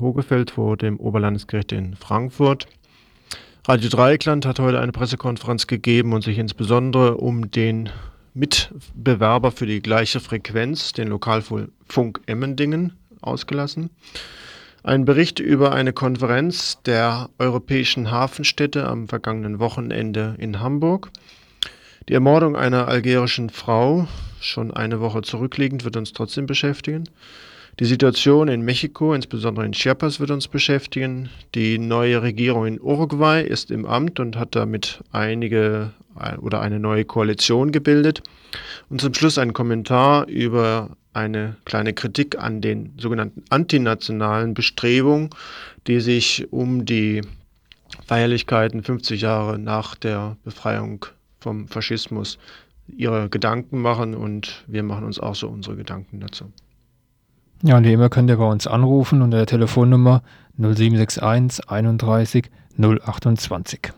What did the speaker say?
Hogefeld vor dem Oberlandesgericht in Frankfurt. Radio Dreieckland hat heute eine Pressekonferenz gegeben und sich insbesondere um den Mitbewerber für die gleiche Frequenz, den Lokalfunk Emmendingen, ausgelassen. Ein Bericht über eine Konferenz der europäischen Hafenstädte am vergangenen Wochenende in Hamburg. Die Ermordung einer algerischen Frau, schon eine Woche zurückliegend, wird uns trotzdem beschäftigen. Die Situation in Mexiko, insbesondere in Chiapas, wird uns beschäftigen. Die neue Regierung in Uruguay ist im Amt und hat damit einige oder eine neue Koalition gebildet. Und zum Schluss ein Kommentar über eine kleine Kritik an den sogenannten antinationalen Bestrebungen, die sich um die Feierlichkeiten 50 Jahre nach der Befreiung vom Faschismus ihre Gedanken machen und wir machen uns auch so unsere Gedanken dazu. Ja, und wie immer könnt ihr bei uns anrufen unter der Telefonnummer 0761 31 028.